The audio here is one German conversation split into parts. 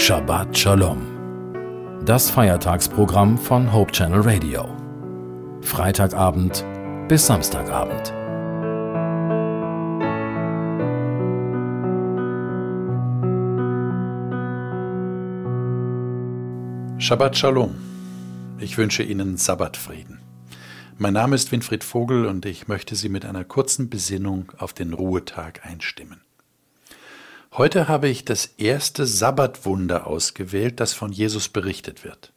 Shabbat Shalom. Das Feiertagsprogramm von Hope Channel Radio. Freitagabend bis Samstagabend. Shabbat Shalom. Ich wünsche Ihnen Sabbatfrieden. Mein Name ist Winfried Vogel und ich möchte Sie mit einer kurzen Besinnung auf den Ruhetag einstimmen. Heute habe ich das erste Sabbatwunder ausgewählt, das von Jesus berichtet wird.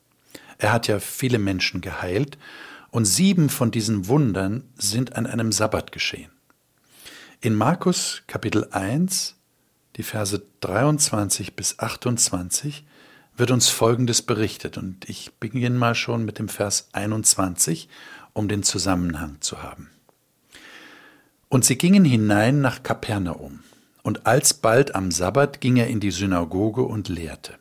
Er hat ja viele Menschen geheilt und sieben von diesen Wundern sind an einem Sabbat geschehen. In Markus Kapitel 1, die Verse 23 bis 28, wird uns Folgendes berichtet und ich beginne mal schon mit dem Vers 21, um den Zusammenhang zu haben. Und sie gingen hinein nach Kapernaum. Und alsbald am Sabbat ging er in die Synagoge und lehrte.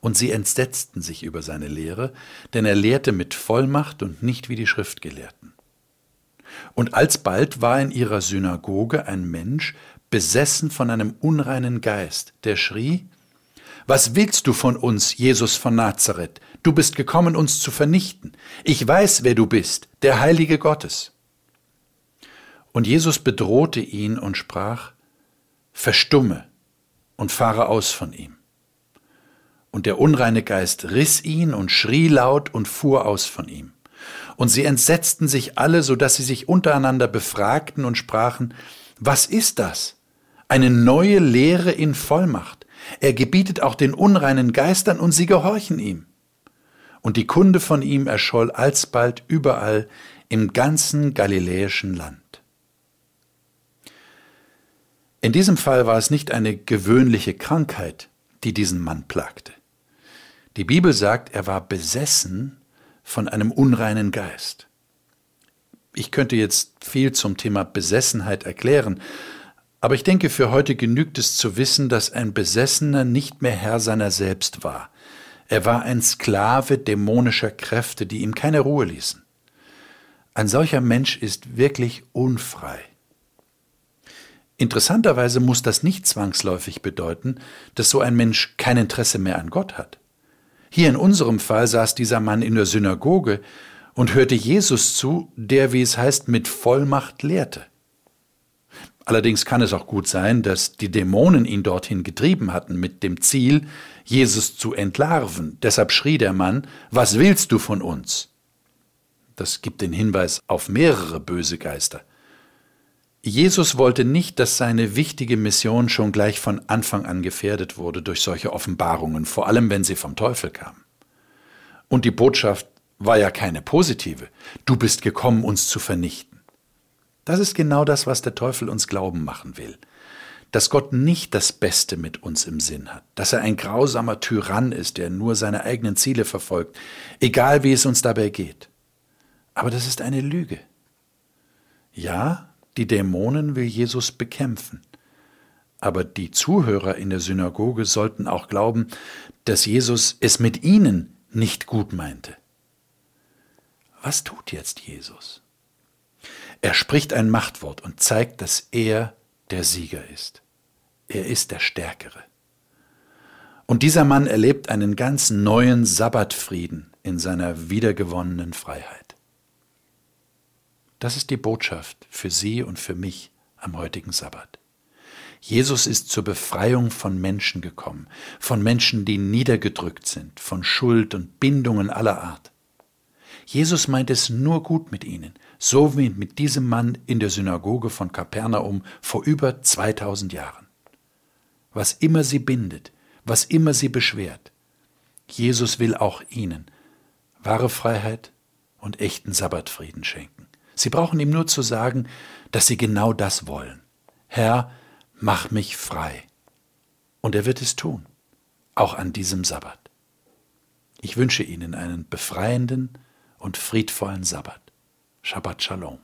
Und sie entsetzten sich über seine Lehre, denn er lehrte mit Vollmacht und nicht wie die Schriftgelehrten. Und alsbald war in ihrer Synagoge ein Mensch, besessen von einem unreinen Geist, der schrie, Was willst du von uns, Jesus von Nazareth? Du bist gekommen, uns zu vernichten. Ich weiß, wer du bist, der Heilige Gottes. Und Jesus bedrohte ihn und sprach, Verstumme und fahre aus von ihm. Und der unreine Geist riss ihn und schrie laut und fuhr aus von ihm. Und sie entsetzten sich alle, so dass sie sich untereinander befragten und sprachen, was ist das? Eine neue Lehre in Vollmacht. Er gebietet auch den unreinen Geistern und sie gehorchen ihm. Und die Kunde von ihm erscholl alsbald überall im ganzen galiläischen Land. In diesem Fall war es nicht eine gewöhnliche Krankheit, die diesen Mann plagte. Die Bibel sagt, er war besessen von einem unreinen Geist. Ich könnte jetzt viel zum Thema Besessenheit erklären, aber ich denke, für heute genügt es zu wissen, dass ein Besessener nicht mehr Herr seiner selbst war. Er war ein Sklave dämonischer Kräfte, die ihm keine Ruhe ließen. Ein solcher Mensch ist wirklich unfrei. Interessanterweise muss das nicht zwangsläufig bedeuten, dass so ein Mensch kein Interesse mehr an Gott hat. Hier in unserem Fall saß dieser Mann in der Synagoge und hörte Jesus zu, der, wie es heißt, mit Vollmacht lehrte. Allerdings kann es auch gut sein, dass die Dämonen ihn dorthin getrieben hatten mit dem Ziel, Jesus zu entlarven. Deshalb schrie der Mann, Was willst du von uns? Das gibt den Hinweis auf mehrere böse Geister. Jesus wollte nicht, dass seine wichtige Mission schon gleich von Anfang an gefährdet wurde durch solche Offenbarungen, vor allem wenn sie vom Teufel kamen. Und die Botschaft war ja keine positive. Du bist gekommen, uns zu vernichten. Das ist genau das, was der Teufel uns glauben machen will. Dass Gott nicht das Beste mit uns im Sinn hat, dass er ein grausamer Tyrann ist, der nur seine eigenen Ziele verfolgt, egal wie es uns dabei geht. Aber das ist eine Lüge. Ja, die Dämonen will Jesus bekämpfen. Aber die Zuhörer in der Synagoge sollten auch glauben, dass Jesus es mit ihnen nicht gut meinte. Was tut jetzt Jesus? Er spricht ein Machtwort und zeigt, dass er der Sieger ist. Er ist der Stärkere. Und dieser Mann erlebt einen ganz neuen Sabbatfrieden in seiner wiedergewonnenen Freiheit. Das ist die Botschaft für Sie und für mich am heutigen Sabbat. Jesus ist zur Befreiung von Menschen gekommen, von Menschen, die niedergedrückt sind, von Schuld und Bindungen aller Art. Jesus meint es nur gut mit ihnen, so wie mit diesem Mann in der Synagoge von Kapernaum vor über 2000 Jahren. Was immer sie bindet, was immer sie beschwert, Jesus will auch ihnen wahre Freiheit und echten Sabbatfrieden schenken. Sie brauchen ihm nur zu sagen, dass sie genau das wollen. Herr, mach mich frei. Und er wird es tun, auch an diesem Sabbat. Ich wünsche Ihnen einen befreienden und friedvollen Sabbat. Shabbat Shalom.